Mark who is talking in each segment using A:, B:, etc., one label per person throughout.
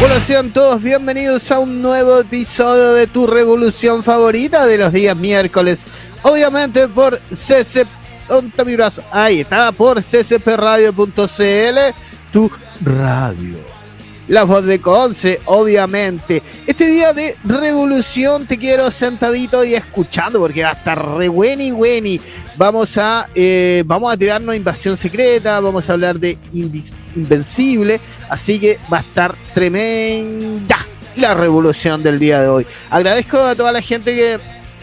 A: Hola, sean todos bienvenidos a un nuevo episodio de tu revolución favorita de los días miércoles. Obviamente por CC... Ahí está, por ccpradio.cl, tu radio la voz de Conce, obviamente. Este día de revolución te quiero sentadito y escuchando porque va a estar re y. Vamos a, eh, vamos a tirarnos invasión secreta, vamos a hablar de Invencible, así que va a estar tremenda la revolución del día de hoy. Agradezco a toda la gente que,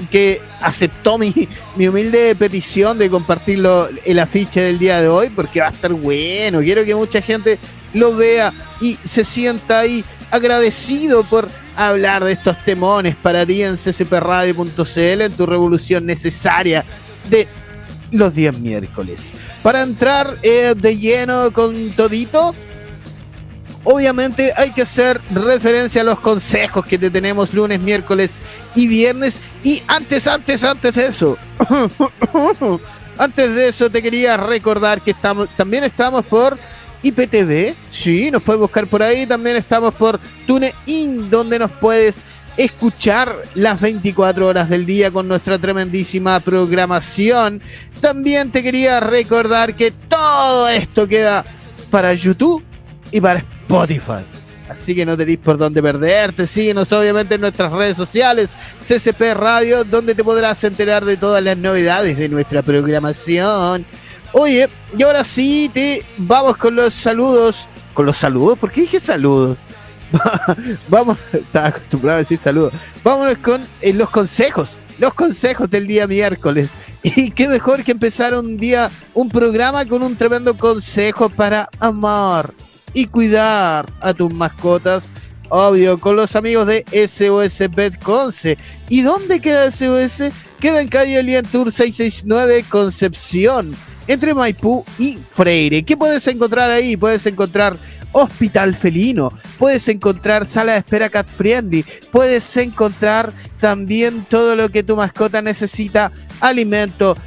A: que aceptó mi, mi humilde petición de compartirlo el afiche del día de hoy porque va a estar bueno. Quiero que mucha gente lo vea y se sienta ahí agradecido por hablar de estos temones para ti en ccpradio.cl en tu revolución necesaria de los días miércoles. Para entrar eh, de lleno con todito, obviamente hay que hacer referencia a los consejos que te tenemos lunes, miércoles y viernes. Y antes, antes, antes de eso, antes de eso te quería recordar que estamos, también estamos por IPTV, sí, nos puedes buscar por ahí. También estamos por TuneIn, donde nos puedes escuchar las 24 horas del día con nuestra tremendísima programación. También te quería recordar que todo esto queda para YouTube y para Spotify. Así que no tenéis por dónde perderte. Síguenos obviamente en nuestras redes sociales, CCP Radio, donde te podrás enterar de todas las novedades de nuestra programación. Oye, y ahora sí, te vamos con los saludos. ¿Con los saludos? ¿Por qué dije saludos? Vamos, estaba acostumbrado a decir saludos. Vámonos con eh, los consejos. Los consejos del día miércoles. Y qué mejor que empezar un día, un programa con un tremendo consejo para amar y cuidar a tus mascotas. Obvio, con los amigos de SOS Pet Conce. ¿Y dónde queda SOS? Queda en calle Alien Tour 669 Concepción entre Maipú y Freire. ¿Qué puedes encontrar ahí? Puedes encontrar hospital felino, puedes encontrar sala de espera cat friendly, puedes encontrar también todo lo que tu mascota necesita, alimento,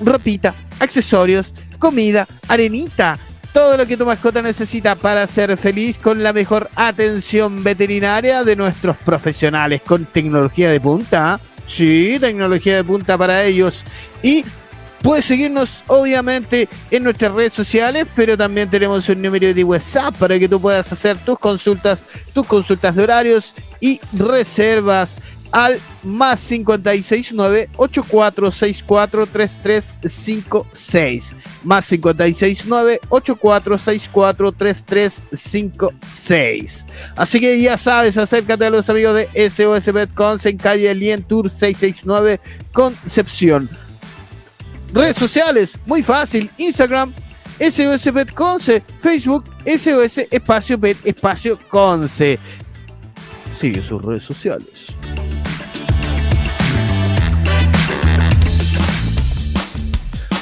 A: ropita, accesorios, comida, arenita, todo lo que tu mascota necesita para ser feliz con la mejor atención veterinaria de nuestros profesionales con tecnología de punta. Sí, tecnología de punta para ellos. Y Puedes seguirnos obviamente en nuestras redes sociales, pero también tenemos un número de WhatsApp para que tú puedas hacer tus consultas, tus consultas de horarios y reservas al más 569 8464 3356 más 569 8464 3356 así que ya sabes acércate a los amigos de SOS Betcons en calle Lien Tour 669 Concepción Redes sociales, muy fácil. Instagram, SOS Pet Conce. Facebook, SOS Espacio Pet Espacio Conce. Sigue sus redes sociales.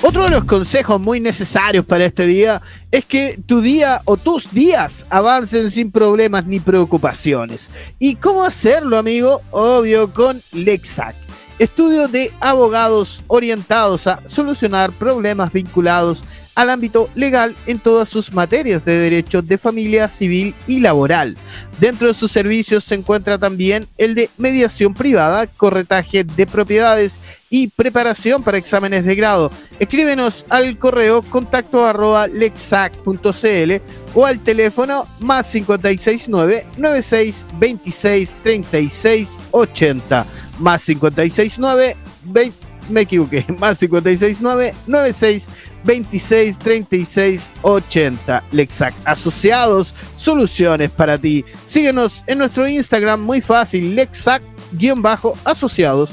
A: Otro de los consejos muy necesarios para este día es que tu día o tus días avancen sin problemas ni preocupaciones. ¿Y cómo hacerlo, amigo? Obvio, con Lexac estudio de abogados orientados a solucionar problemas vinculados al ámbito legal en todas sus materias de derecho de familia, civil y laboral. Dentro de sus servicios se encuentra también el de mediación privada, corretaje de propiedades y preparación para exámenes de grado. Escríbenos al correo contacto arroba lexac.cl o al teléfono más 569 96 26 36 80 más 569 20 me equivoqué, más 569 96 26 36 80. Lexac Asociados, soluciones para ti. Síguenos en nuestro Instagram, muy fácil, Lexac-asociados.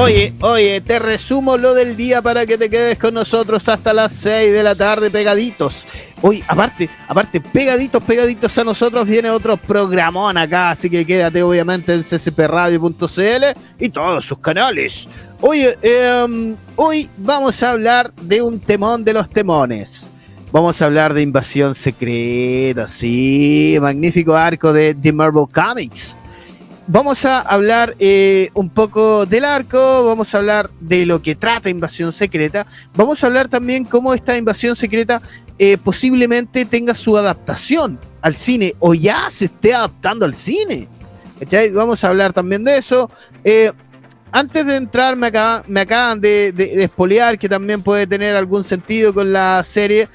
A: Oye, oye, te resumo lo del día para que te quedes con nosotros hasta las 6 de la tarde pegaditos. Hoy, aparte, aparte, pegaditos, pegaditos a nosotros viene otro programón acá, así que quédate obviamente en ccpradio.cl y todos sus canales. Oye, em, hoy vamos a hablar de un temón de los temones. Vamos a hablar de Invasión Secreta, sí, magnífico arco de The Marvel Comics vamos a hablar eh, un poco del arco, vamos a hablar de lo que trata Invasión Secreta, vamos a hablar también cómo esta Invasión Secreta eh, posiblemente tenga su adaptación al cine o ya se esté adaptando al cine. Vamos a hablar también de eso. Eh, antes de entrar, me, acaban de, espolear que también puede tener algún sentido con la serie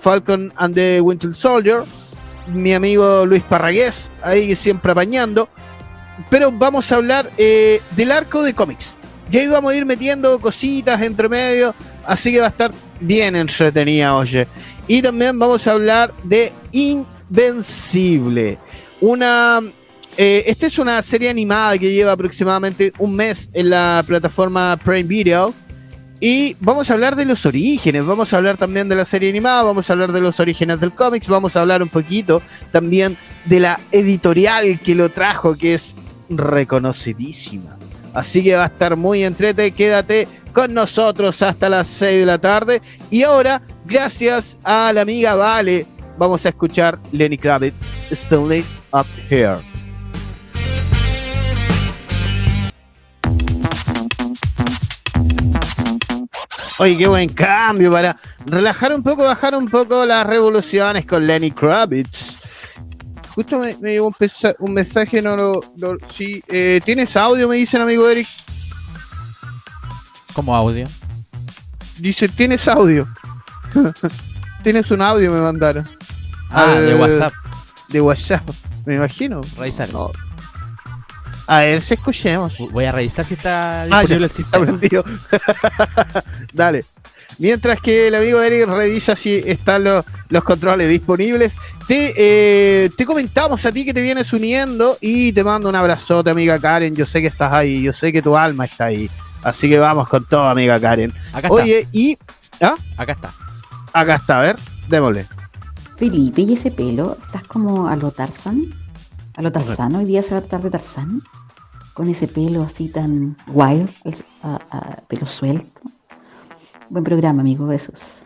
A: Falcon and the Winter Soldier. Mi amigo Luis Parragués, ahí siempre apañando pero vamos a hablar eh, del arco de cómics. Ya íbamos a ir metiendo cositas entre medio, así que va a estar bien entretenida, oye. Y también vamos a hablar de Invencible. Una. Eh, esta es una serie animada que lleva aproximadamente un mes en la plataforma Prime Video. Y vamos a hablar de los orígenes, vamos a hablar también de la serie animada, vamos a hablar de los orígenes del cómics, vamos a hablar un poquito también de la editorial que lo trajo, que es reconocidísima. Así que va a estar muy entrete. Quédate con nosotros hasta las 6 de la tarde. Y ahora, gracias a la amiga Vale, vamos a escuchar Lenny Kravitz, Stillness Up Here. Oye, qué buen cambio para relajar un poco, bajar un poco las revoluciones con Lenny Kravitz. Justo me, llegó un, mensaje, no lo. sí, eh, ¿Tienes audio? Me dicen, amigo Eric.
B: ¿Cómo audio?
A: Dice, ¿tienes audio? Tienes un audio, me mandaron.
B: Ah, de WhatsApp.
A: De WhatsApp, me imagino.
B: Revisar.
A: A ver si escuchemos.
B: Voy a revisar si está ah, disponible el sistema.
A: Dale. Mientras que el amigo Eric revisa si están los, los controles disponibles, te, eh, te comentamos a ti que te vienes uniendo y te mando un abrazote, amiga Karen. Yo sé que estás ahí, yo sé que tu alma está ahí. Así que vamos con todo, amiga Karen. Acá Oye, y.
B: ¿Ah? Acá está.
A: Acá está, a ver, démosle.
C: Felipe, ¿y ese pelo? ¿Estás como a lo Tarzan? ¿A lo Tarzan? ¿Hoy día se va a tratar de Tarzan? Con ese pelo así tan wild, pelo suelto. Buen programa, amigo. Besos.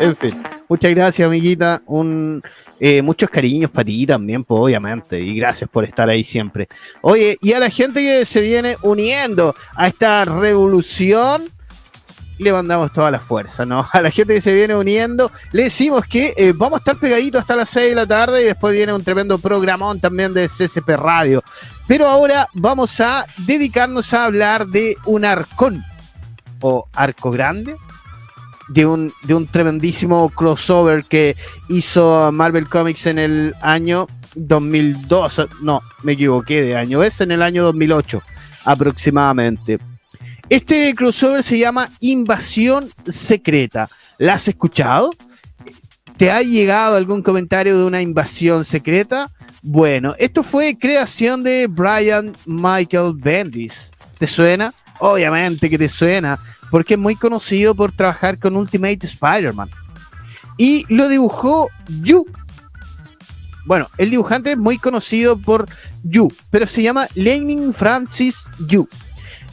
A: en fin, muchas gracias, amiguita. Un, eh, muchos cariños para ti también, pues, obviamente. Y gracias por estar ahí siempre. Oye, y a la gente que se viene uniendo a esta revolución, le mandamos toda la fuerza, ¿no? A la gente que se viene uniendo, le decimos que eh, vamos a estar pegaditos hasta las 6 de la tarde y después viene un tremendo programón también de CCP Radio. Pero ahora vamos a dedicarnos a hablar de un arcón o arco grande, de un, de un tremendísimo crossover que hizo Marvel Comics en el año 2002. No, me equivoqué de año, es en el año 2008 aproximadamente. Este crossover se llama Invasión Secreta. ¿La has escuchado? ¿Te ha llegado algún comentario de una invasión secreta? Bueno, esto fue creación de Brian Michael Bendis. ¿Te suena? Obviamente que te suena, porque es muy conocido por trabajar con Ultimate Spider-Man. Y lo dibujó Yu. Bueno, el dibujante es muy conocido por Yu, pero se llama Lenin Francis Yu.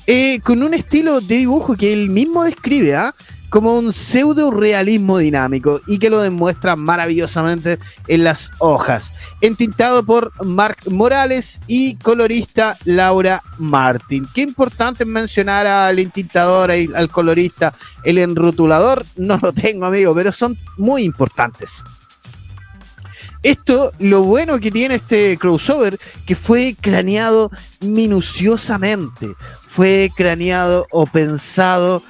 A: Eh, con un estilo de dibujo que él mismo describe, ¿ah? como un pseudo realismo dinámico y que lo demuestra maravillosamente en las hojas. Entintado por Mark Morales y colorista Laura Martin. Qué importante mencionar al entintador, al colorista, el enrotulador. No lo tengo, amigo, pero son muy importantes. Esto, lo bueno que tiene este crossover, que fue craneado minuciosamente, fue craneado o pensado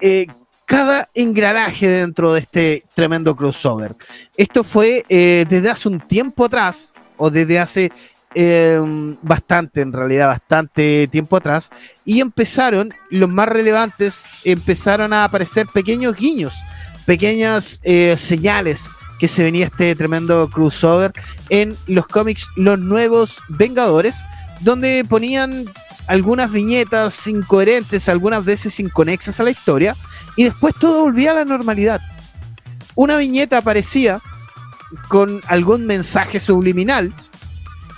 A: eh, cada engranaje dentro de este tremendo crossover. Esto fue eh, desde hace un tiempo atrás, o desde hace em, bastante, en realidad, bastante tiempo atrás, y empezaron, los más relevantes, empezaron a aparecer pequeños guiños, pequeñas eh, señales que se venía este tremendo crossover en los cómics Los Nuevos Vengadores, donde ponían algunas viñetas incoherentes, algunas veces inconexas a la historia, y después todo volvía a la normalidad. Una viñeta aparecía con algún mensaje subliminal,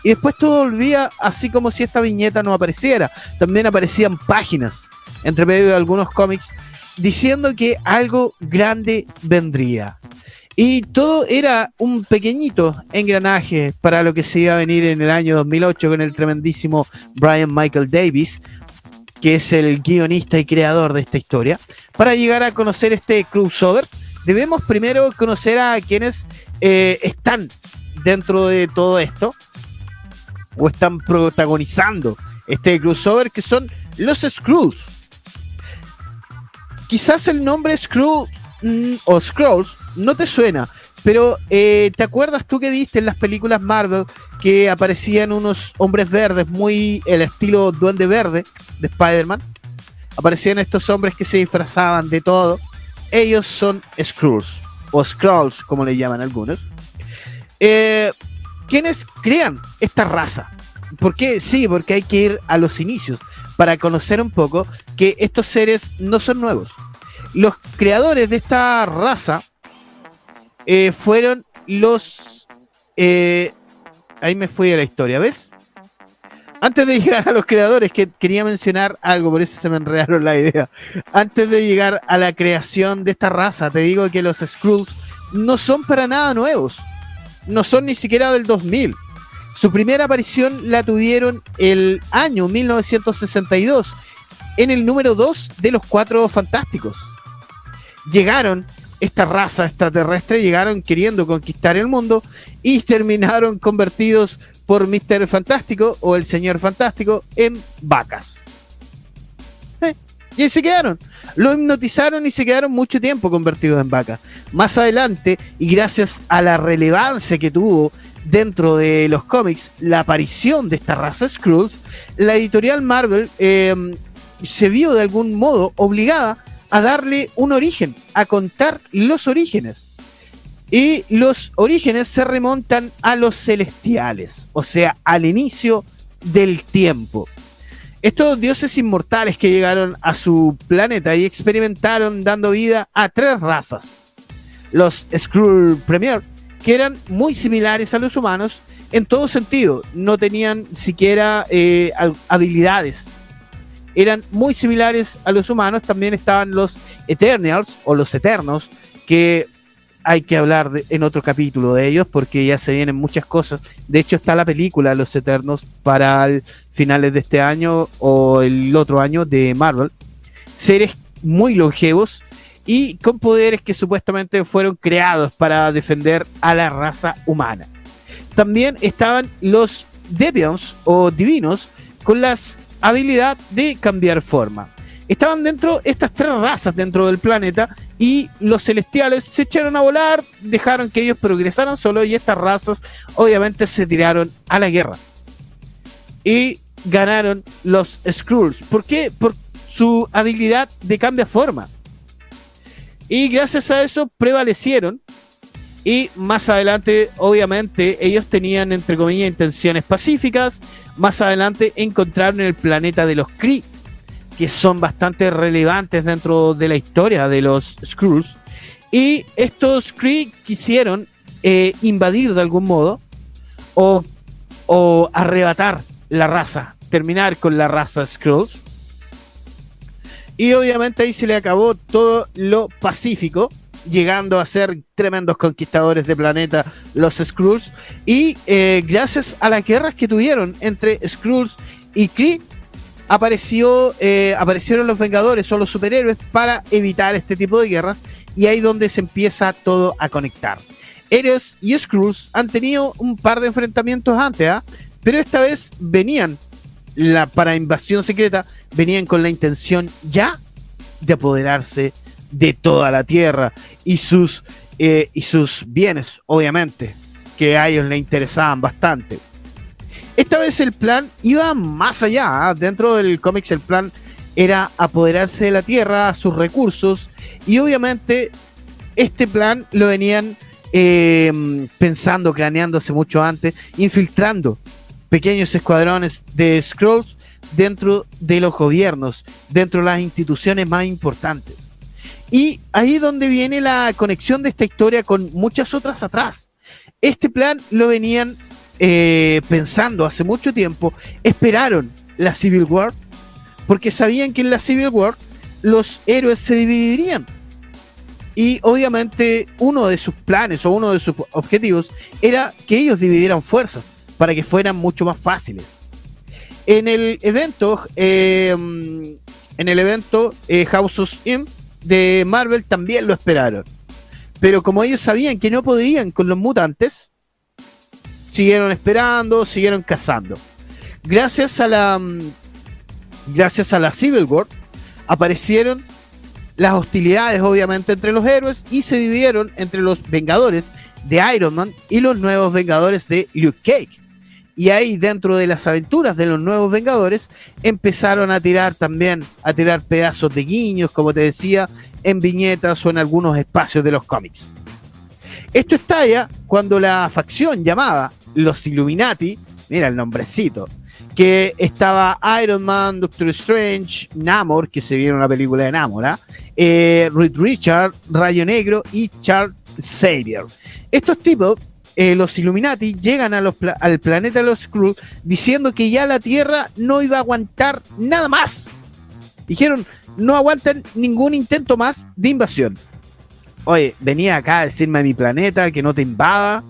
A: y después todo volvía así como si esta viñeta no apareciera. También aparecían páginas entre medio de algunos cómics diciendo que algo grande vendría. Y todo era un pequeñito engranaje para lo que se iba a venir en el año 2008 con el tremendísimo Brian Michael Davis, que es el guionista y creador de esta historia. Para llegar a conocer este crossover, debemos primero conocer a quienes eh, están dentro de todo esto o están protagonizando este crossover, que son los Skrulls. Quizás el nombre Skrull mm, o Scrolls no te suena, pero eh, ¿te acuerdas tú que viste en las películas Marvel que aparecían unos hombres verdes muy el estilo Duende Verde de Spider-Man? Aparecían estos hombres que se disfrazaban de todo. Ellos son Skrulls o Skrulls, como le llaman algunos. Eh, ¿Quiénes crean esta raza? ¿Por qué? Sí, porque hay que ir a los inicios para conocer un poco que estos seres no son nuevos. Los creadores de esta raza eh, fueron los... Eh, ahí me fui a la historia, ¿ves? Antes de llegar a los creadores, que quería mencionar algo, por eso se me enredaron la idea. Antes de llegar a la creación de esta raza, te digo que los Skrulls no son para nada nuevos. No son ni siquiera del 2000. Su primera aparición la tuvieron el año 1962 en el número 2 de los Cuatro Fantásticos. Llegaron, esta raza extraterrestre, llegaron queriendo conquistar el mundo y terminaron convertidos por Mr. Fantástico o el Señor Fantástico en vacas. Y ahí se quedaron. Lo hipnotizaron y se quedaron mucho tiempo convertidos en vacas. Más adelante, y gracias a la relevancia que tuvo dentro de los cómics la aparición de esta raza Skrulls, la editorial Marvel eh, se vio de algún modo obligada a darle un origen, a contar los orígenes. Y los orígenes se remontan a los celestiales, o sea, al inicio del tiempo. Estos dioses inmortales que llegaron a su planeta y experimentaron dando vida a tres razas. Los Skrull Premier, que eran muy similares a los humanos en todo sentido. No tenían siquiera eh, habilidades. Eran muy similares a los humanos. También estaban los Eternals o los Eternos, que hay que hablar en otro capítulo de ellos porque ya se vienen muchas cosas. De hecho, está la película Los Eternos para finales de este año o el otro año de Marvel. Seres muy longevos y con poderes que supuestamente fueron creados para defender a la raza humana. También estaban los Deviants o divinos con la habilidad de cambiar forma. Estaban dentro estas tres razas dentro del planeta y los celestiales se echaron a volar, dejaron que ellos progresaran solo y estas razas obviamente se tiraron a la guerra. Y ganaron los Skrulls. ¿Por qué? Por su habilidad de cambia forma. Y gracias a eso prevalecieron. Y más adelante, obviamente, ellos tenían, entre comillas, intenciones pacíficas. Más adelante encontraron el planeta de los Kree, que son bastante relevantes dentro de la historia de los Skrulls. Y estos Kree quisieron eh, invadir de algún modo o, o arrebatar la raza, terminar con la raza Skrulls y obviamente ahí se le acabó todo lo pacífico, llegando a ser tremendos conquistadores de planeta los Skrulls. Y eh, gracias a las guerras que tuvieron entre Skrulls y Kree, apareció, eh, aparecieron los Vengadores o los superhéroes para evitar este tipo de guerras. Y ahí donde se empieza todo a conectar. Héroes y Skrulls han tenido un par de enfrentamientos antes, ¿ah? pero esta vez venían la, para invasión secreta venían con la intención ya de apoderarse de toda la tierra y sus, eh, y sus bienes, obviamente, que a ellos le interesaban bastante. Esta vez el plan iba más allá. ¿ah? Dentro del cómics el plan era apoderarse de la tierra, sus recursos, y obviamente este plan lo venían eh, pensando, craneándose mucho antes, infiltrando pequeños escuadrones de Scrolls dentro de los gobiernos, dentro de las instituciones más importantes. Y ahí es donde viene la conexión de esta historia con muchas otras atrás. Este plan lo venían eh, pensando hace mucho tiempo, esperaron la Civil War, porque sabían que en la Civil War los héroes se dividirían. Y obviamente uno de sus planes o uno de sus objetivos era que ellos dividieran fuerzas para que fueran mucho más fáciles. En el evento, eh, en el evento eh, House of M de Marvel también lo esperaron. Pero como ellos sabían que no podían con los mutantes, siguieron esperando, siguieron cazando. Gracias a la mm, gracias a la Civil War aparecieron las hostilidades obviamente entre los héroes y se dividieron entre los Vengadores de Iron Man y los nuevos Vengadores de Luke Cage. Y ahí dentro de las aventuras de los nuevos Vengadores empezaron a tirar también, a tirar pedazos de guiños, como te decía, en viñetas o en algunos espacios de los cómics. Esto estalla cuando la facción llamada los Illuminati, mira el nombrecito, que estaba Iron Man, Doctor Strange, Namor, que se vio en una película de Namor, ¿ah? eh, Richard, Rayo Negro y Charles Xavier. Estos tipos eh, los Illuminati llegan al planeta de los Skrulls diciendo que ya la Tierra no iba a aguantar nada más. Dijeron, no aguantan ningún intento más de invasión. Oye, venía acá a decirme a mi planeta que no te invada.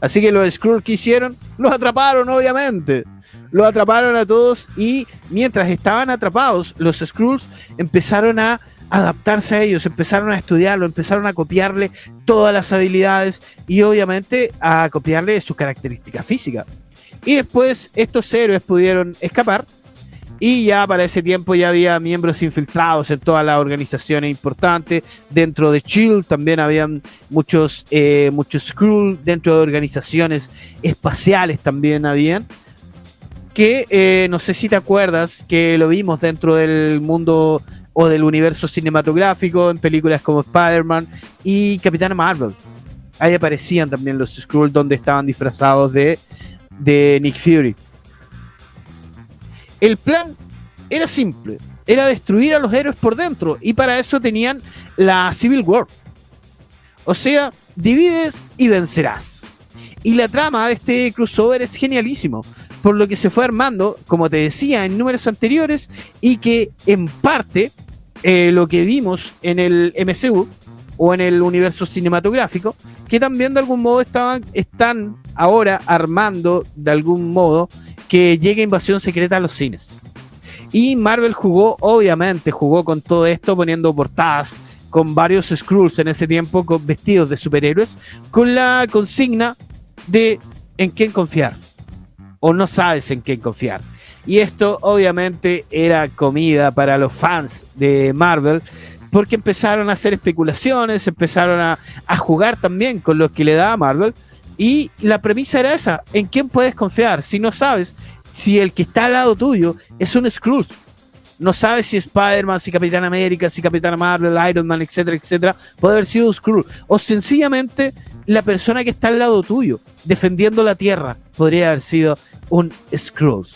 A: Así que los Skrulls que hicieron, los atraparon, obviamente. Los atraparon a todos y mientras estaban atrapados, los Skrulls empezaron a adaptarse a ellos, empezaron a estudiarlo, empezaron a copiarle todas las habilidades y obviamente a copiarle sus características físicas. Y después estos héroes pudieron escapar y ya para ese tiempo ya había miembros infiltrados en todas las organizaciones importantes. Dentro de Chill también habían muchos, eh, muchos Skrull, dentro de organizaciones espaciales también habían. Que eh, no sé si te acuerdas que lo vimos dentro del mundo o del universo cinematográfico en películas como Spider-Man y Capitana Marvel. Ahí aparecían también los Skrulls donde estaban disfrazados de, de Nick Fury. El plan era simple, era destruir a los héroes por dentro y para eso tenían la Civil War. O sea, divides y vencerás. Y la trama de este crossover es genialísimo, por lo que se fue armando, como te decía en números anteriores, y que en parte eh, lo que vimos en el MCU o en el universo cinematográfico, que también de algún modo estaban, están ahora armando de algún modo que llegue Invasión Secreta a los cines. Y Marvel jugó, obviamente, jugó con todo esto poniendo portadas con varios Skrulls en ese tiempo con vestidos de superhéroes, con la consigna de en quién confiar. O no sabes en quién confiar. Y esto obviamente era comida para los fans de Marvel, porque empezaron a hacer especulaciones, empezaron a, jugar también con lo que le daba Marvel. Y la premisa era esa, ¿en quién puedes confiar? Si no sabes si el que está al lado tuyo es un Skrull. No sabes si Spider-Man, si Capitán América, si Capitán Marvel, Iron Man, etcétera, etcétera, puede haber sido un Skrull. O sencillamente la persona que está al lado tuyo, defendiendo la Tierra, podría haber sido un Skrull.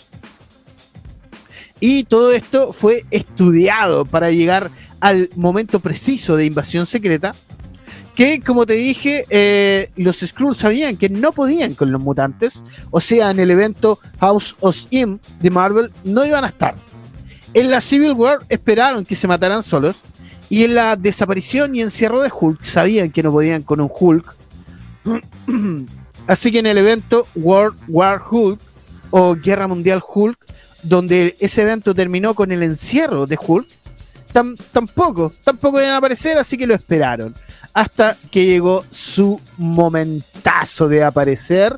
A: Y todo esto fue estudiado para llegar al momento preciso de invasión secreta. Que, como te dije, eh, los Skrulls sabían que no podían con los mutantes. O sea, en el evento House of M de Marvel no iban a estar. En la Civil War esperaron que se mataran solos. Y en la desaparición y encierro de Hulk sabían que no podían con un Hulk. Así que en el evento World War Hulk o Guerra Mundial Hulk donde ese evento terminó con el encierro de Hulk, tampoco, tampoco iban a aparecer, así que lo esperaron. Hasta que llegó su momentazo de aparecer.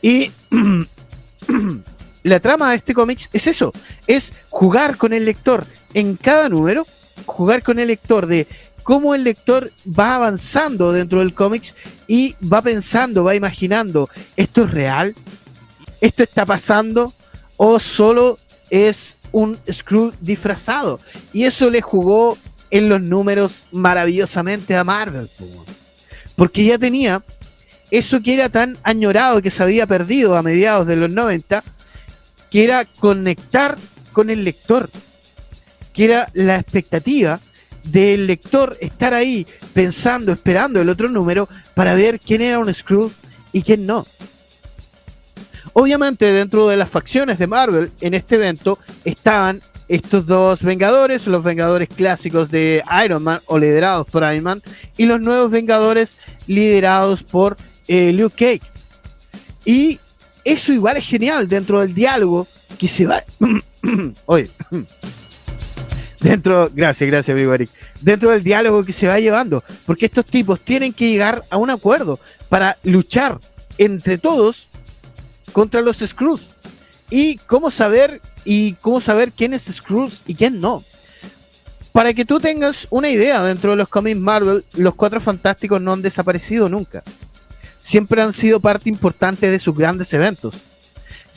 A: Y la trama de este cómic es eso, es jugar con el lector en cada número, jugar con el lector de cómo el lector va avanzando dentro del cómic y va pensando, va imaginando, ¿esto es real? ¿Esto está pasando? o solo es un Skrull disfrazado. Y eso le jugó en los números maravillosamente a Marvel. Porque ya tenía eso que era tan añorado que se había perdido a mediados de los 90, que era conectar con el lector, que era la expectativa del lector estar ahí pensando, esperando el otro número para ver quién era un Skrull y quién no. Obviamente dentro de las facciones de Marvel en este evento estaban estos dos Vengadores, los Vengadores clásicos de Iron Man o liderados por Iron Man y los nuevos Vengadores liderados por eh, Luke Cage. Y eso igual es genial dentro del diálogo que se va... Oye, dentro, gracias, gracias, amigo dentro del diálogo que se va llevando, porque estos tipos tienen que llegar a un acuerdo para luchar entre todos contra los Skrulls. Y cómo saber y cómo saber quién es Skrulls y quién no. Para que tú tengas una idea, dentro de los cómics Marvel, los Cuatro Fantásticos no han desaparecido nunca. Siempre han sido parte importante de sus grandes eventos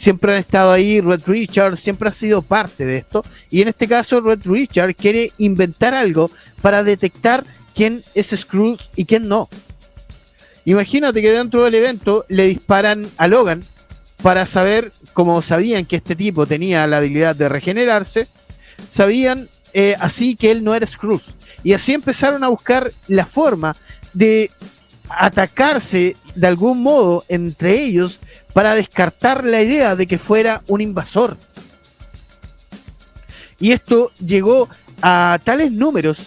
A: siempre han estado ahí, Red Richard siempre ha sido parte de esto, y en este caso Red Richard quiere inventar algo para detectar quién es Scrooge y quién no. Imagínate que dentro del evento le disparan a Logan para saber, como sabían que este tipo tenía la habilidad de regenerarse, sabían eh, así que él no era Scrooge. Y así empezaron a buscar la forma de atacarse de algún modo entre ellos para descartar la idea de que fuera un invasor. Y esto llegó a tales números,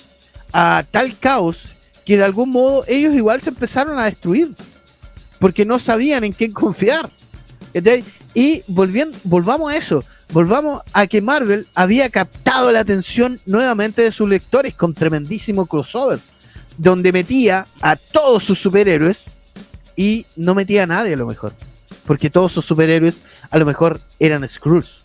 A: a tal caos, que de algún modo ellos igual se empezaron a destruir, porque no sabían en quién confiar. Y volviendo, volvamos a eso, volvamos a que Marvel había captado la atención nuevamente de sus lectores con tremendísimo crossover, donde metía a todos sus superhéroes y no metía a nadie a lo mejor porque todos sus superhéroes a lo mejor eran Skrulls.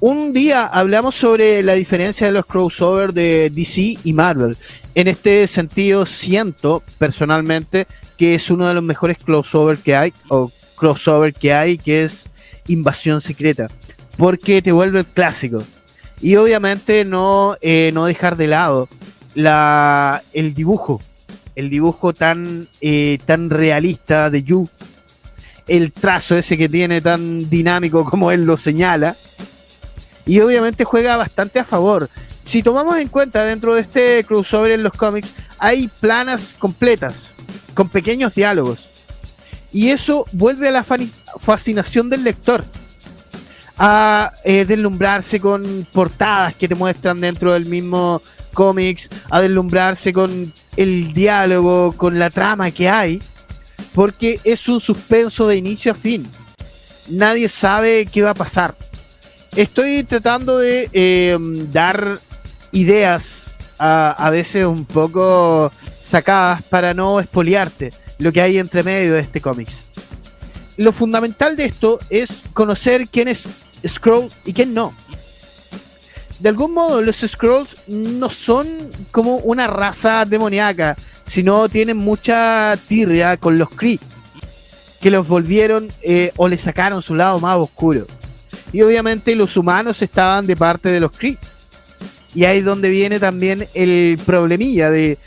A: Un día hablamos sobre la diferencia de los crossovers de DC y Marvel. En este sentido, siento personalmente que es uno de los mejores crossovers que hay, o crossover que hay, que es Invasión Secreta, porque te vuelve el clásico. Y obviamente no, eh, no dejar de lado la, el dibujo, el dibujo tan, eh, tan realista de Yu, el trazo ese que tiene tan dinámico como él lo señala. Y obviamente juega bastante a favor. Si tomamos en cuenta dentro de este crossover en los cómics, hay planas completas, con pequeños diálogos. Y eso vuelve a la fascinación del lector. A eh, deslumbrarse con portadas que te muestran dentro del mismo cómics, a deslumbrarse con el diálogo, con la trama que hay porque es un suspenso de inicio a fin. Nadie sabe qué va a pasar. Estoy tratando de em, dar ideas a, veces un poco sacadas para no espoliarte lo que hay entre medio de este cómic. Lo fundamental de esto es conocer quién es Scroll y quién no. De algún modo, los Scrolls no son como una raza demoníaca sino tienen mucha tirria con los Kree, que los volvieron eh, o le sacaron su lado más oscuro. Y obviamente los humanos estaban de parte de los Kree. Y ahí es donde viene también el problemilla de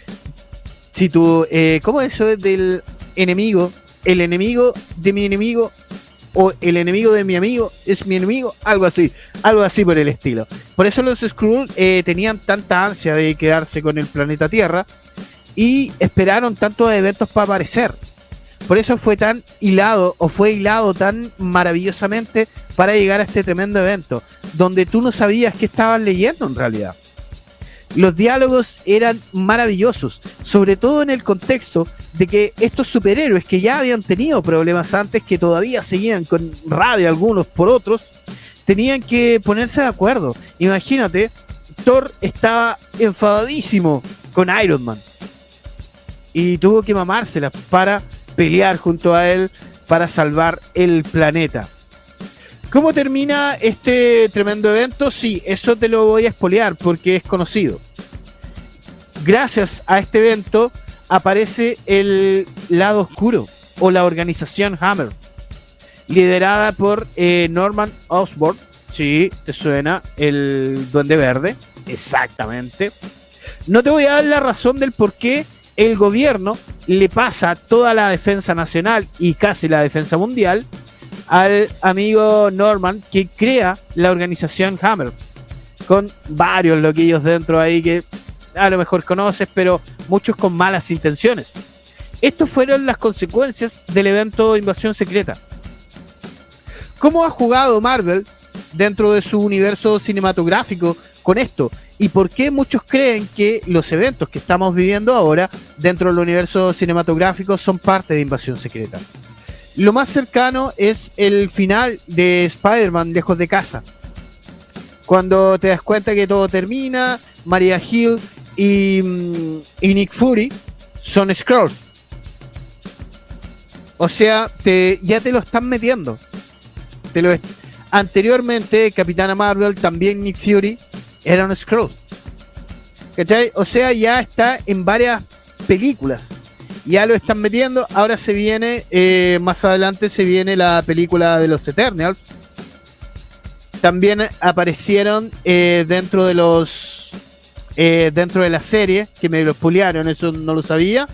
A: si tú, eh, ¿cómo eso es del enemigo? El enemigo de mi enemigo o el enemigo de mi amigo es mi enemigo, algo así, algo así por el estilo. Por eso los Skrull eh, tenían tanta ansia de quedarse con el planeta Tierra y esperaron tantos eventos para aparecer. Por eso fue tan hilado o fue hilado tan maravillosamente para llegar a este tremendo evento, donde tú no sabías qué estabas leyendo en realidad. Los diálogos eran maravillosos, sobre todo en el contexto de que estos superhéroes que ya habían tenido problemas antes, que todavía seguían con rabia algunos por otros, tenían que ponerse de acuerdo. Imagínate, Thor estaba enfadadísimo con Iron Man y tuvo que mamársela para pelear junto a él para salvar el planeta. ¿Cómo termina este tremendo evento? Sí, eso te lo voy a espolear porque es conocido. Gracias a este evento aparece el lado oscuro o la organización Hammer, liderada por eh, Norman Osborn. Sí, te suena el Duende Verde, exactamente. No te voy a dar la razón del por qué el gobierno le pasa toda la defensa nacional y casi la defensa mundial al amigo Norman que crea la organización Hammer con varios loquillos dentro ahí que a lo mejor conoces, pero muchos con malas intenciones. Estas fueron las consecuencias del evento Invasión Secreta. ¿Cómo ha jugado Marvel dentro de su universo cinematográfico con esto? ¿Y por qué muchos creen que los eventos que estamos viviendo ahora dentro del universo cinematográfico son parte de Invasión Secreta? Lo más cercano es el final de Spider-Man lejos de casa. Cuando te das cuenta que todo termina, Maria Hill y, mm, y Nick Fury son Scrolls. O sea, te, ya te lo están metiendo. Te lo Anteriormente, Capitana Marvel, también Nick Fury, eran Scrolls. ¿Cachai? O sea, ya está en varias películas. Ya lo están metiendo. Ahora se viene, eh, más adelante se viene la película de los Eternals. También aparecieron eh, dentro de los eh, dentro de la serie, que me lo puliaron, eso no lo sabía.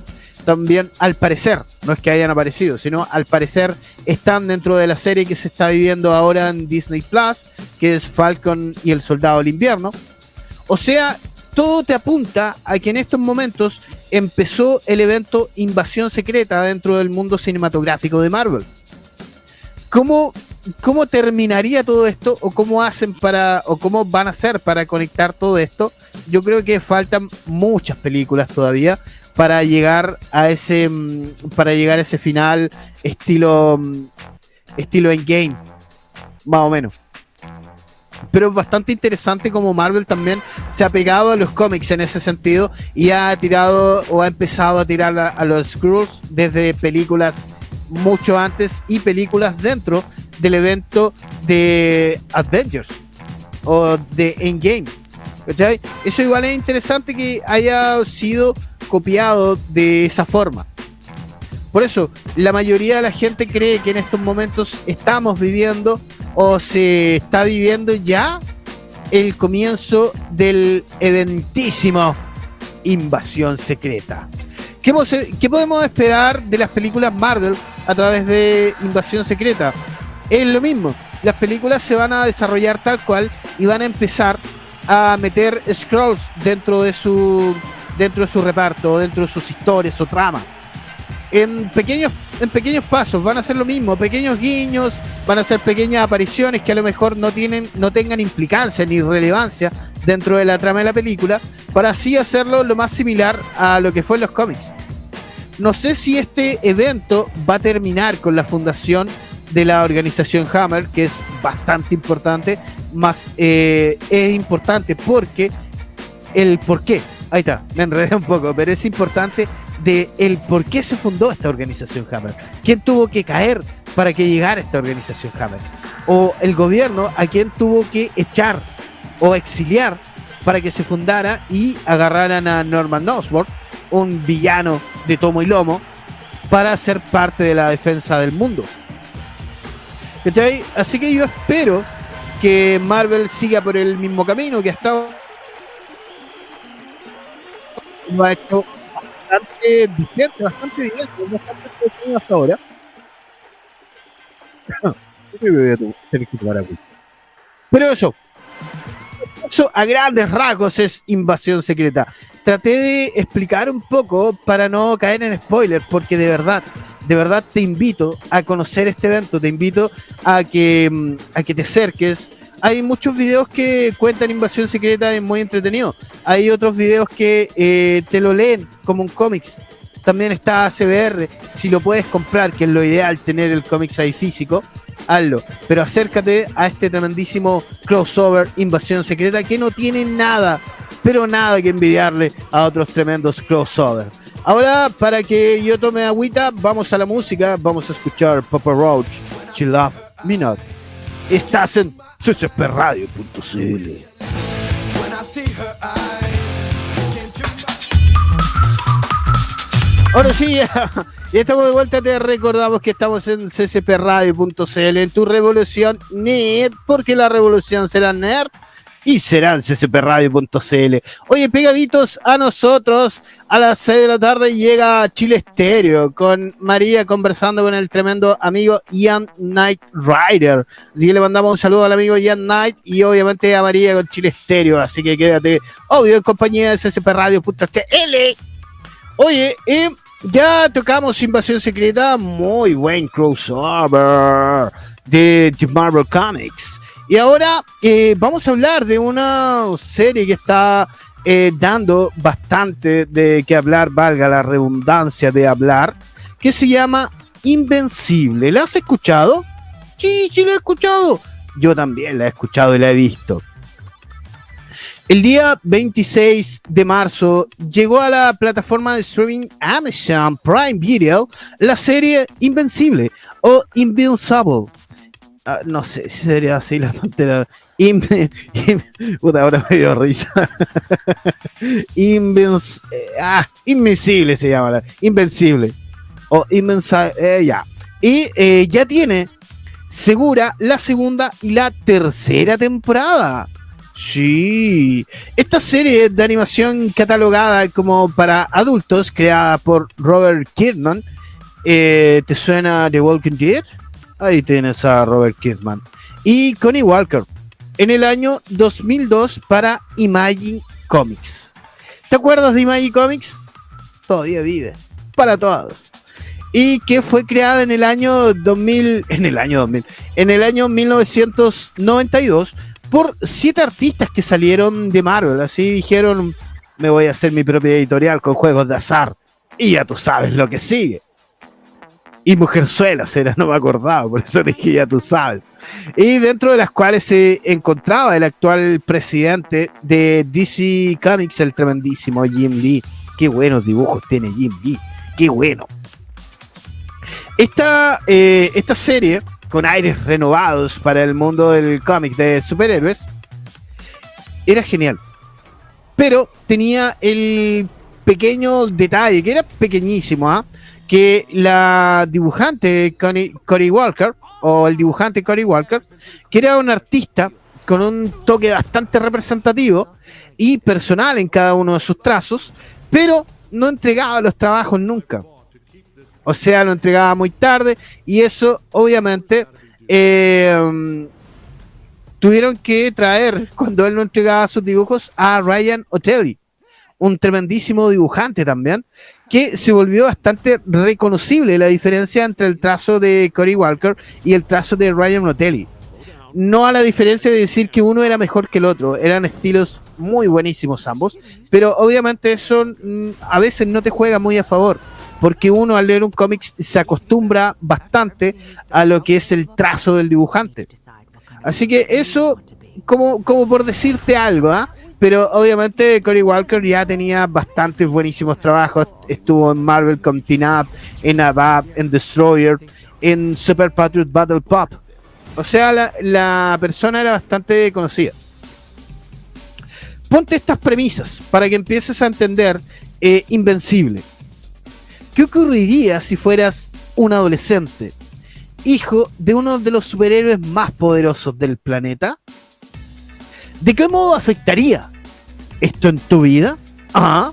A: También, al parecer, no es que hayan aparecido, sino al parecer están dentro de la serie que se está viviendo ahora en Disney Plus, que es Falcon y el Soldado del Invierno. O sea, todo te apunta a que en estos momentos empezó el evento Invasión Secreta dentro del mundo cinematográfico de Marvel. ¿Cómo ¿Cómo terminaría todo esto o cómo hacen para o cómo van a hacer para conectar todo esto? Yo creo que faltan muchas películas todavía para llegar a ese mm, para llegar a ese final estilo mm, estilo game más o menos. Pero es bastante interesante como Marvel también se ha pegado a los cómics en ese sentido y ha tirado o ha empezado a tirar a, los Skrulls desde películas mucho antes y películas dentro del evento de Avengers o de Endgame. Eso igual es interesante que haya sido copiado de esa forma. Por eso, la mayoría de la gente cree que en estos momentos estamos viviendo o se está viviendo ya el comienzo del eventísimo Invasión Secreta. ¿Qué, ¿Qué podemos esperar de las películas Marvel a través de Invasión Secreta? es lo mismo. Las películas se van a desarrollar tal cual y van a empezar a meter scrolls dentro de su dentro de su reparto, dentro de sus historias, su trama. En pequeños, en pequeños pasos van a ser lo mismo, pequeños guiños, van a ser pequeñas apariciones que a lo mejor no tienen, no tengan implicancia ni relevancia dentro de la trama de la película, para así hacerlo lo más similar a lo que fue en los cómics. No sé si este evento va a terminar con la fundación de la organización Hammer, que es bastante importante, más eh, es importante porque el por qué, ahí está, me enredé un poco, pero es importante de el por qué se fundó esta organización Hammer, quién tuvo que caer para que llegara esta organización Hammer, o el gobierno a quién tuvo que echar o exiliar para que se fundara y agarraran a Norman Osborn, un villano de tomo y lomo, para ser parte de la defensa del mundo. Así que yo espero que Marvel siga por el mismo camino que ha estado. Lo ha hecho bastante decente, bastante bien, bastante hasta ahora. Pero eso, eso a grandes rasgos es invasión secreta. Traté de explicar un poco para no caer en spoilers, porque de verdad de verdad te invito a conocer este evento, te invito a que, mm, a que te acerques. Hay muchos videos que cuentan Invasión Secreta, es muy entretenido. Hay otros videos que eh, te lo leen como un cómics. También está ACBR, si lo puedes comprar, que es lo ideal tener el cómics ahí físico, hazlo. Pero acércate a este tremendísimo crossover Invasión Secreta que no tiene nada, pero nada que envidiarle a otros tremendos crossover. Ahora, para que yo tome agüita, vamos a la música. Vamos a escuchar Papa Roach, She Love Me Not. Estás en ccpradio.cl. Ahora sí, ya, estamos de vuelta. Te recordamos que estamos en ccpradio.cl, en tu revolución net, porque la revolución será nerd y serán ccpradio.cl. Oye, pegaditos a nosotros, a las 6 de la tarde llega Chile Estéreo con María conversando con el tremendo amigo Ian Knight Rider. Así que le mandamos un saludo al amigo Ian Knight y obviamente a María con Chile Estéreo. Así que quédate, obvio, en compañía de ccpradio.cl. Oye, eh, ya tocamos Invasión Secreta, muy buen crossover de Marvel Comics. Y ahora eh, vamos a hablar de una serie que está eh, dando bastante de que hablar, valga la redundancia de hablar, que se llama Invencible. ¿La has escuchado? Sí, sí la he escuchado. Yo también la he escuchado y la he visto. El día 26 de marzo llegó a la plataforma de streaming Amazon Prime Video la serie Invencible o Invincible Ah, no sé si sería así la frontera. ahora me dio risa. Eh, ah, invencible se llama. Invencible. O invencible. Eh, ya. Y eh, ya tiene segura la segunda y la tercera temporada. Sí. Esta serie de animación catalogada como para adultos, creada por Robert Kirkman. ¿Te suena The Walking Dead? Ahí tienes a Robert Kirkman. Y Connie Walker, en el año 2002 para Imagine Comics. ¿Te acuerdas de Imagine Comics? Todavía vive. Para todos. Y que fue creada en el año 2000, en el año 2000, en el año 1992 por siete artistas que salieron de Marvel. Así dijeron, me voy a hacer mi propia editorial con juegos de azar. Y ya tú sabes lo que sigue y Mujerzuelas era, no me acordaba, por eso dije ya tú sabes. Y dentro de las cuales se encontraba el actual presidente de DC Comics, el tremendísimo Jim Lee. Qué buenos dibujos tiene Jim Lee, qué bueno. Esta, eh, esta serie, con aires renovados para el mundo del cómic de superhéroes, era genial. Pero tenía el pequeño detalle, que era pequeñísimo, ¿ah? Que la dibujante Cory Walker, o el dibujante Cory Walker, que era un artista con un toque bastante representativo y personal en cada uno de sus trazos, pero no entregaba los trabajos nunca. O sea, lo entregaba muy tarde y eso obviamente eh, tuvieron que traer cuando él no entregaba sus dibujos a Ryan Otelli, un tremendísimo dibujante también, que se volvió bastante reconocible la diferencia entre el trazo de Cory Walker y el trazo de Ryan Rotelli. No a la diferencia de decir que uno era mejor que el otro, eran estilos muy buenísimos ambos, pero obviamente eso mm, a veces no te juega muy a favor, porque uno al leer un cómic se acostumbra bastante a lo que es el trazo del dibujante. Así que eso, como, como por decirte algo, ¿ah? Pero obviamente Cory Walker ya tenía bastantes buenísimos trabajos. Estuvo en Marvel con Up, en Abab, en Destroyer, en Super Patriot Battle Pop. O sea, la, persona era bastante conocida. Ponte estas premisas para que empieces a entender eh, Invencible. ¿Qué ocurriría si fueras un adolescente, hijo de uno de los superhéroes más poderosos del planeta? ¿De qué modo afectaría esto en tu vida? Ah,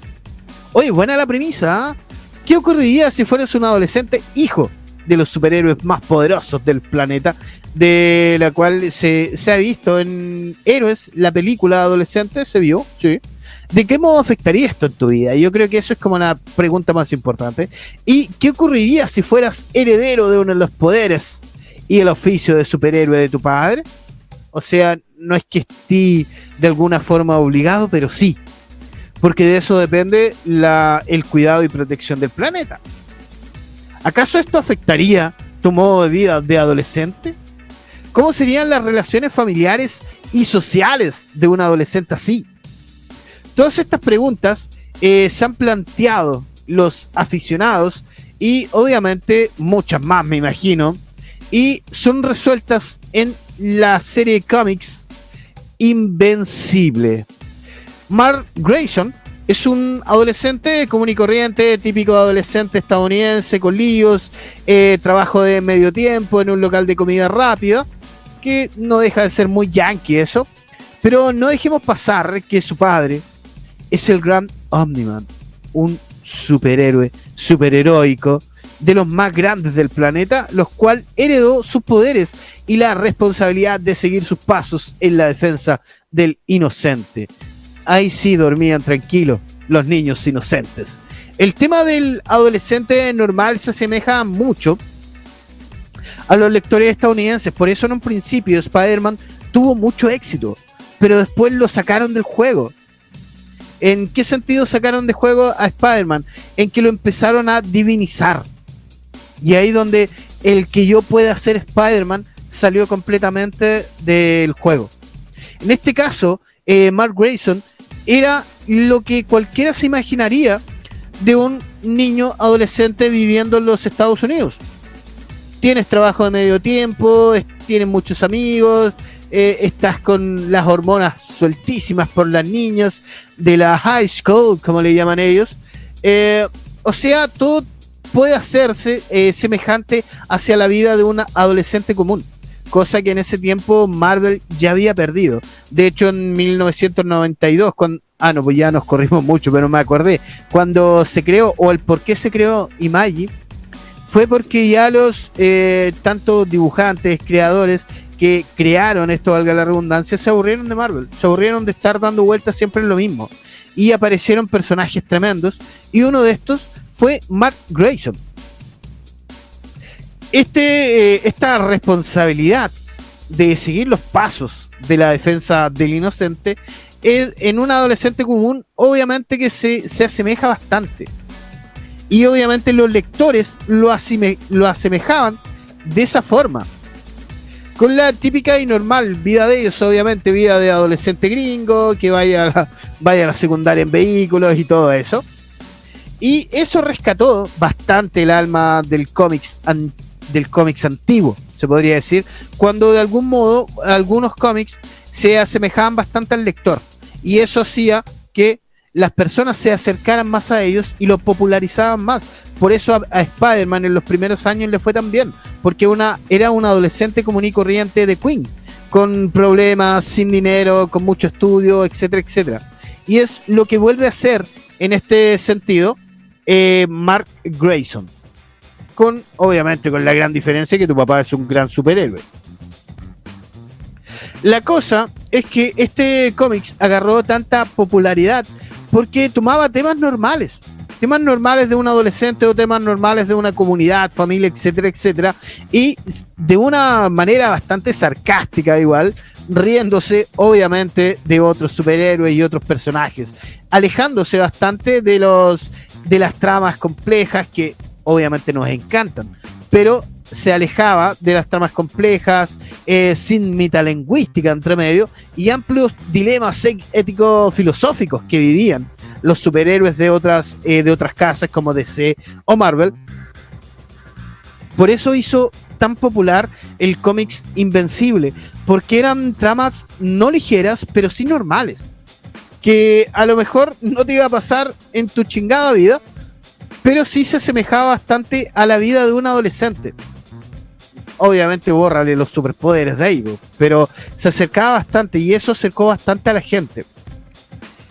A: oye, buena la premisa. ¿ah? ¿Qué ocurriría si fueras un adolescente hijo de los superhéroes más poderosos del planeta? De la cual se, ha visto en Héroes, la película adolescente, se vio, sí. ¿De qué modo afectaría esto en tu vida? Yo creo que eso es como la pregunta más importante. ¿Y qué ocurriría si fueras heredero de uno de los poderes y el oficio de superhéroe de tu padre? O sea, no es que esté de alguna forma obligado, pero sí. Porque de eso depende la, el cuidado y protección del planeta. ¿Acaso esto afectaría tu modo de vida de adolescente? ¿Cómo serían las relaciones familiares y sociales de un adolescente así? Todas estas preguntas eh, se han planteado los aficionados y obviamente muchas más me imagino y son resueltas en la serie de cómics Invencible. Mark Grayson es un adolescente común y corriente, típico adolescente estadounidense con líos, eh, trabajo de medio tiempo en un local de comida rápida, que no deja de ser muy yankee eso, Pero no dejemos pasar que su padre es el gran Omniman, un superhéroe, superheroico, de los más grandes del planeta, los cual heredó sus poderes y la responsabilidad de seguir sus pasos en la defensa del inocente. Ahí sí dormían tranquilos los niños inocentes. El tema del adolescente normal se asemeja mucho a los lectores estadounidenses, por eso en un principio Spider-Man tuvo mucho éxito, pero después lo sacaron del juego. ¿En qué sentido sacaron de juego a Spider-Man? En que lo empezaron a divinizar. Y ahí donde el que yo pueda ser Spider-Man salió completamente del juego. En este caso, eh, Mark Grayson era lo que cualquiera se imaginaría de un niño adolescente viviendo en los Estados Unidos. Tienes trabajo de medio tiempo, tienes muchos amigos, eh, estás con las hormonas sueltísimas por las niñas de la high school, como le llaman ellos. Eh, o sea, todo puede hacerse eh, semejante hacia la vida de un adolescente común, cosa que en ese tiempo Marvel ya había perdido. De hecho, en 1992, cuando, ah, no, pues ya nos corrimos mucho, pero me acordé, cuando se creó, o el por qué se creó Imagi, fue porque ya los eh, tanto dibujantes, creadores que crearon esto, valga la redundancia, se aburrieron de Marvel, se aburrieron de estar dando vueltas siempre en lo mismo. Y aparecieron personajes tremendos, y uno de estos fue Mark Grayson. Este, eh, esta responsabilidad de seguir los pasos de la defensa del inocente en un adolescente común, obviamente que se, se asemeja bastante. Y obviamente los lectores lo, lo asemejaban de esa forma. Con la típica y normal vida de ellos, obviamente, vida de adolescente gringo, que vaya a la, vaya a la secundaria en vehículos y todo eso. Y eso rescató bastante el alma del cómics del cómics antiguo, se podría decir, cuando de algún modo algunos cómics se asemejaban bastante al lector. Y eso hacía que las personas se acercaran más a ellos y lo popularizaban más. Por eso a, Spider-Man en los primeros años le fue tan bien, porque una, era un adolescente común y corriente de Queen, con problemas, sin dinero, con mucho estudio, etcétera, etcétera. Y es lo que vuelve a ser en este sentido eh, Mark Grayson. Con, obviamente, con la gran diferencia que tu papá es un gran superhéroe. La cosa es que este cómics agarró tanta popularidad porque tomaba temas normales, temas normales de un adolescente o temas normales de una comunidad, familia, etcétera, etcétera, y de una manera bastante sarcástica igual, riéndose obviamente de otros superhéroes y otros personajes, alejándose bastante de los de las tramas complejas que obviamente nos encantan, pero se alejaba de las tramas complejas, eh, sin metalingüística entre medio y amplios dilemas ético-filosóficos que vivían los superhéroes de otras, eh, de otras casas como DC o Marvel. Por eso hizo tan popular el cómics Invencible, porque eran tramas no ligeras, pero sí normales que a lo mejor no te iba a pasar en tu chingada vida, pero sí se asemejaba bastante a la vida de un adolescente. Obviamente bórrale los superpoderes de ahí, pero se acercaba bastante y eso acercó bastante a la gente.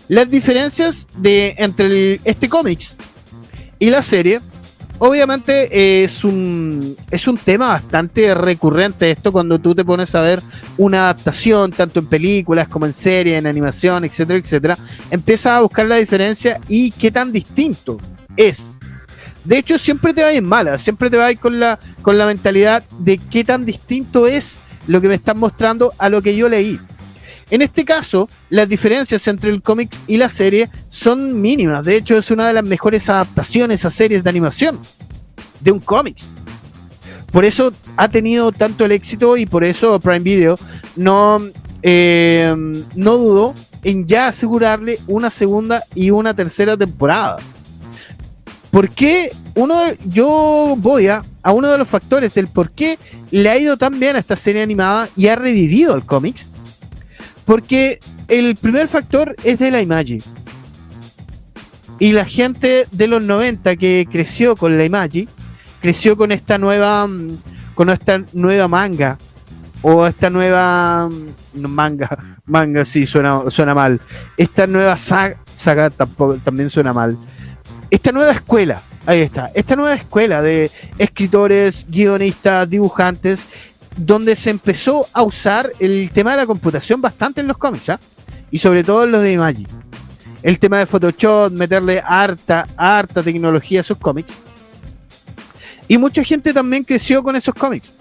A: Las diferencias de entre este cómics y la serie obviamente eh, es un, es un tema bastante recurrente esto cuando tú te pones a ver una adaptación, tanto en películas como en series, en animación, etcétera, etcétera, empiezas a buscar la diferencia y qué tan distinto es. De hecho, siempre te va en mala, siempre te va con la, con la mentalidad de qué tan distinto es lo que me están mostrando a lo que yo leí. En este caso, las diferencias entre el cómic y la serie son mínimas. De hecho, es una de las mejores adaptaciones a series de animación de un cómic. Por eso ha tenido tanto el éxito y por eso Prime Video no, eh, no dudó en ya asegurarle una segunda y una tercera temporada. ¿Por qué uno yo voy a, a uno de los factores del por qué le ha ido tan bien a esta serie animada y ha revivido el cómics? Porque el primer factor es de la imagen. Y la gente de los 90 que creció con la imagen, creció con esta nueva, mm, con esta nueva manga o esta nueva mm, manga, manga sí suena, suena mal, esta nueva saga, saga tampoco, también suena mal, esta nueva escuela, ahí está, esta nueva escuela de escritores, guionistas, dibujantes, donde se empezó a usar el tema de la computación bastante en los cómics, ¿ah? y sobre todo en los de Imagine. El tema de Photoshop, meterle harta, harta tecnología a sus cómics. Y mucha gente también creció con esos cómics.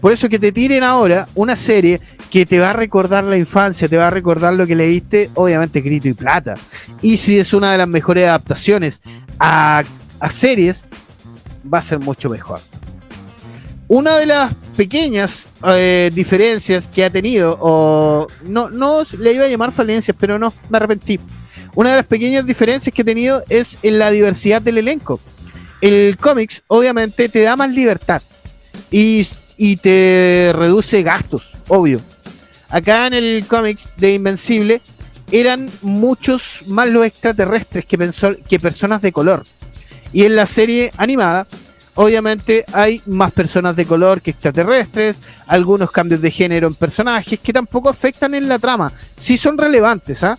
A: Por eso que te tiren ahora una serie que te va a recordar la infancia, te va a recordar lo que leíste, obviamente grito y plata. Y si es una de las mejores adaptaciones a series, va a ser mucho mejor. Una de las pequeñas eh, diferencias que ha tenido, o no, no le iba a llamar falencias, pero no, me arrepentí. Una de las pequeñas diferencias que ha tenido es en la diversidad del elenco. El cómics, obviamente, te da más libertad y, y te reduce gastos, obvio. Acá en el cómics de Invencible eran muchos más los extraterrestres que, que personas de color. Y en la serie animada obviamente hay más personas de color que extraterrestres, algunos cambios de género en personajes que tampoco afectan en la trama. Sí son relevantes, ¿ah?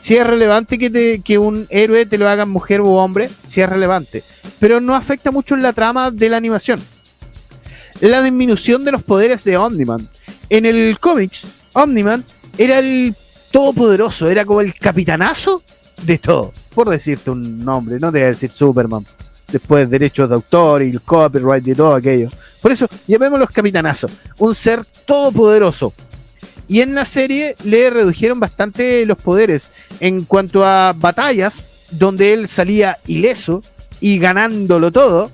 A: Si es relevante que, que un héroe te lo haga mujer u hombre, sí es relevante. Pero no afecta mucho en la trama de la animación. La disminución de los poderes de Omniman. En el cómics, Omniman era el todopoderoso, era como el capitanazo de todo. Por decirte un nombre, no te voy a decir Superman después derechos de autor y el copyright y todo aquello. Por eso, llamémoslo capitanazo, un ser todopoderoso. Y en la serie le redujeron bastante los poderes en cuanto a batallas, donde él salía ileso y ganándolo todo.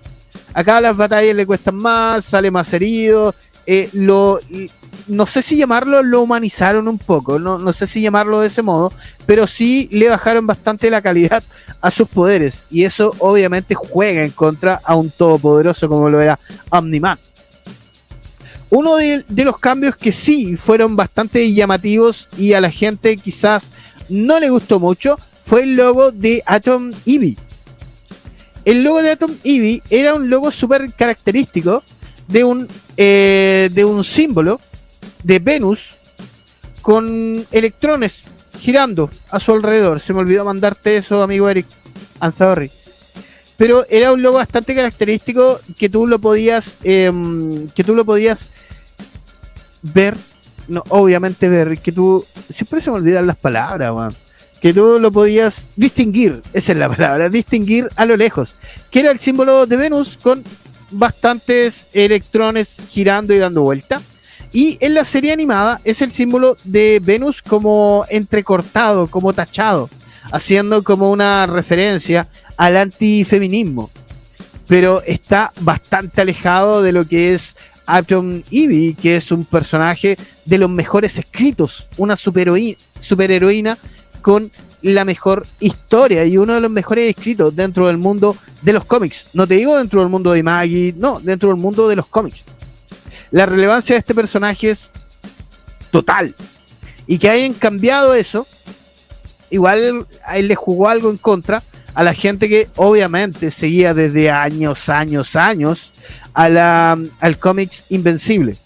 A: Acá las batallas le cuestan más, sale más herido. Eh, lo, no sé si llamarlo, lo humanizaron un poco, no, no sé si llamarlo de ese modo, pero sí le bajaron bastante la calidad a sus poderes. Y eso obviamente juega en contra a un todopoderoso como lo era Omniman. Uno de, los cambios que sí fueron bastante llamativos y a la gente quizás no le gustó mucho fue el logo de Atom Eevee. El logo de Atom Eevee era un logo súper característico de un, eh, de un símbolo de Venus con electrones girando a su alrededor. Se me olvidó mandarte eso, amigo Eric. I'm Pero era un logo bastante característico que tú lo podías, em, que tú lo podías ver, no, obviamente ver, que tú, siempre se me olvidan las palabras, que tú lo podías distinguir, esa es la palabra, distinguir a lo lejos, que era el símbolo de Venus con bastantes electrones girando y dando vuelta. Y en la serie animada es el símbolo de Venus como entrecortado, como tachado, haciendo como una referencia al antifeminismo. Pero está bastante alejado de lo que es Atom Ivy, que es un personaje de los mejores escritos, una superheroína con la mejor historia y uno de los mejores escritos dentro del mundo de los cómics. No te digo dentro del mundo de Maggie, no, dentro del mundo de los cómics la relevancia de este personaje es total. Y que hayan cambiado eso, igual a él le jugó algo en contra a la gente que obviamente seguía desde años, años, años al cómics Invencible.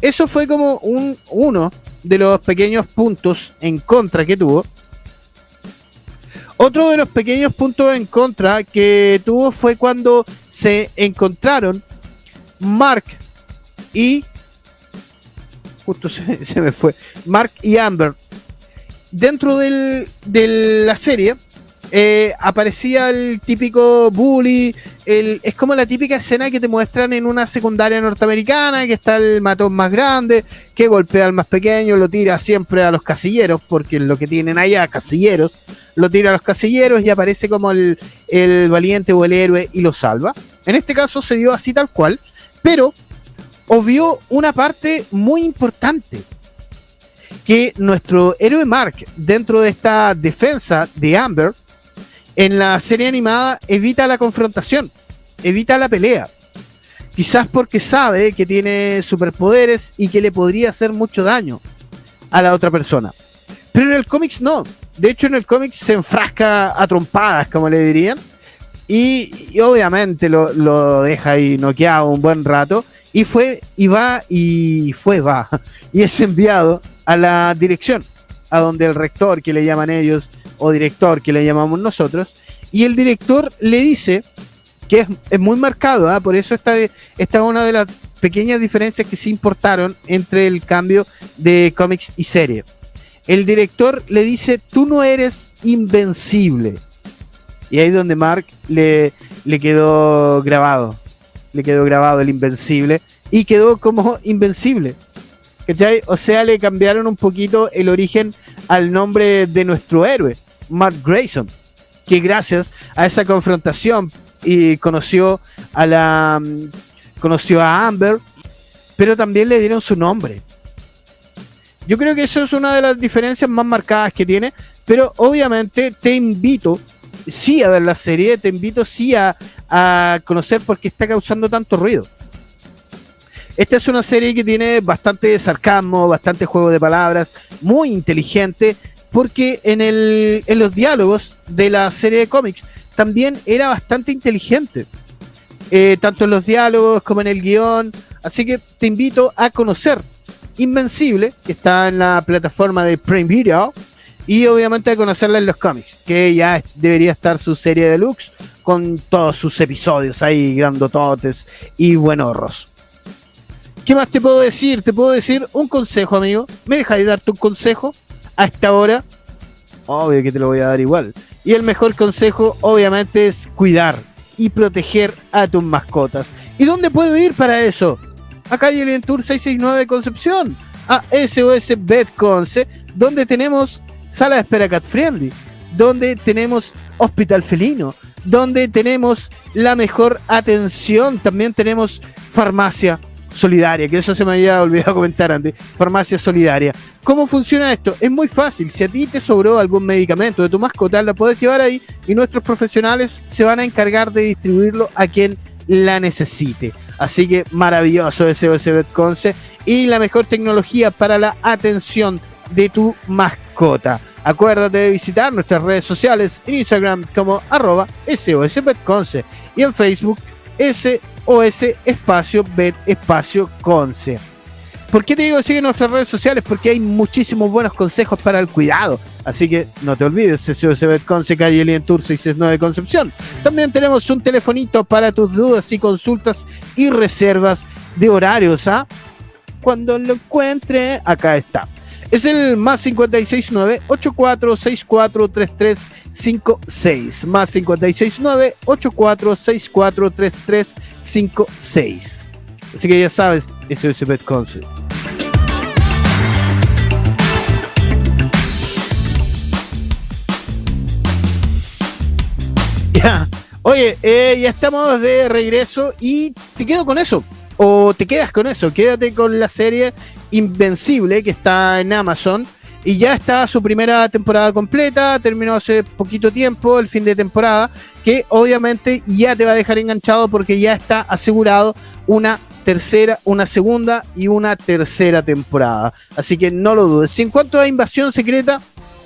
A: Eso fue como un, uno de los pequeños puntos en contra que tuvo. Otro de los pequeños puntos en contra que tuvo fue cuando se encontraron Mark y justo se, me fue, Mark y Amber. Dentro del, de la serie eh, aparecía el típico bully, es como la típica escena que te muestran en una secundaria norteamericana, que está el matón más grande, que golpea al más pequeño, lo tira siempre a los casilleros, porque lo que tienen allá, casilleros, lo tira a los casilleros y aparece como el, el valiente o el héroe y lo salva. En este caso se dio así tal cual, pero obvió una parte muy importante. Que nuestro héroe Mark, dentro de esta defensa de Amber, en la serie animada evita la confrontación, evita la pelea. Quizás porque sabe que tiene superpoderes y que le podría hacer mucho daño a la otra persona. Pero en el cómics no. De hecho, en el cómics se enfrasca a trompadas, como le dirían. Y, obviamente lo, deja ahí noqueado un buen rato y fue y va y fue va y es enviado a la dirección a donde el rector que le llaman ellos o director que le llamamos nosotros y el director le dice que es, muy marcado ¿ah? por eso esta esta es una de las pequeñas diferencias que se importaron entre el cambio de cómics y serie el director le dice tú no eres invencible y ahí es donde Mark le, le quedó grabado le quedó grabado el Invencible y quedó como Invencible. O sea, le cambiaron un poquito el origen al nombre de nuestro héroe, Mark Grayson, que gracias a esa confrontación y conoció a la mm, conoció a Amber, pero también le dieron su nombre. Yo creo que eso es una de las diferencias más marcadas que tiene, pero obviamente te invito sí a ver la serie, te invito sí a, a conocer por qué está causando tanto ruido. Esta es una serie que tiene bastante sarcasmo, bastante juego de palabras, muy inteligente, porque en, el, en los diálogos de la serie de cómics también era bastante inteligente, eh, tanto en los diálogos como en el guion. Así que te invito a conocer Invencible, que está en la plataforma de Prime Video, y obviamente a conocerla en los cómics, que ya debería estar su serie deluxe con todos sus episodios ahí, grandototes y buenorros. ¿Qué más te puedo decir? Te puedo decir un consejo, amigo. ¿Me dejas darte un consejo? A esta hora, obvio que te lo voy a dar igual. Y el mejor consejo, obviamente, es cuidar y proteger a tus mascotas. ¿Y dónde puedo ir para eso? A calle Tour 669 de Concepción, a SOS Conce, donde tenemos sala de espera cat friendly, donde tenemos hospital felino, donde tenemos la mejor atención, también tenemos farmacia solidaria, que eso se me había olvidado comentar antes, farmacia solidaria. ¿Cómo funciona esto? Es muy fácil, si a ti te sobró algún medicamento de tu mascota, la puedes llevar ahí y nuestros profesionales se van a encargar de distribuirlo a quien la necesite. Así que maravilloso SOS Betconce y la mejor tecnología para la atención de tu mascota. Acuérdate de visitar nuestras redes sociales en Instagram como arroba SOSBetConce y en Facebook SOS espacio Bet espacio Conce. ¿Por qué te digo sigue nuestras redes sociales? Porque hay muchísimos buenos consejos para el cuidado. Así que no te olvides, SOS Betconce, calle Alien Tour 669 Concepción. También tenemos un telefonito para tus dudas y consultas y reservas de horarios. ¿ah? Cuando lo encuentre, acá está. Es el más 569-8464-3356. Más 569-8464-3356. Así que ya sabes, es Concert. Oye, eh, ya estamos de regreso y te quedo con eso. O te quedas con eso, quédate con la serie Invencible, que está en Amazon. Y ya está su primera temporada completa, terminó hace poquito tiempo, el fin de temporada, que obviamente ya te va a dejar enganchado porque ya está asegurado una tercera, una segunda y una tercera temporada. Así que no lo dudes. en cuanto a Invasión Secreta,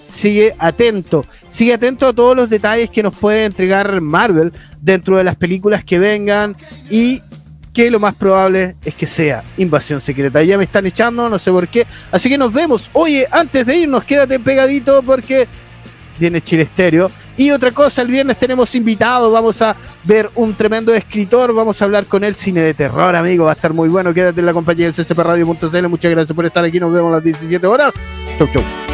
A: sigue atento. Sigue atento a todos los detalles que nos puede entregar Marvel dentro de las películas que vengan y que lo más probable es que sea invasión secreta. Ya me están echando, no sé por qué. Así que nos vemos. Oye, antes de irnos, quédate pegadito porque viene Chile Estéreo. Y otra cosa, el viernes tenemos invitado, vamos a ver un tremendo escritor, vamos a hablar con él, cine de terror, amigo, va a estar muy bueno. Quédate en la compañía del CCP Radio.cl. Muchas gracias por estar aquí, nos vemos a las 17 horas. Chau, chau.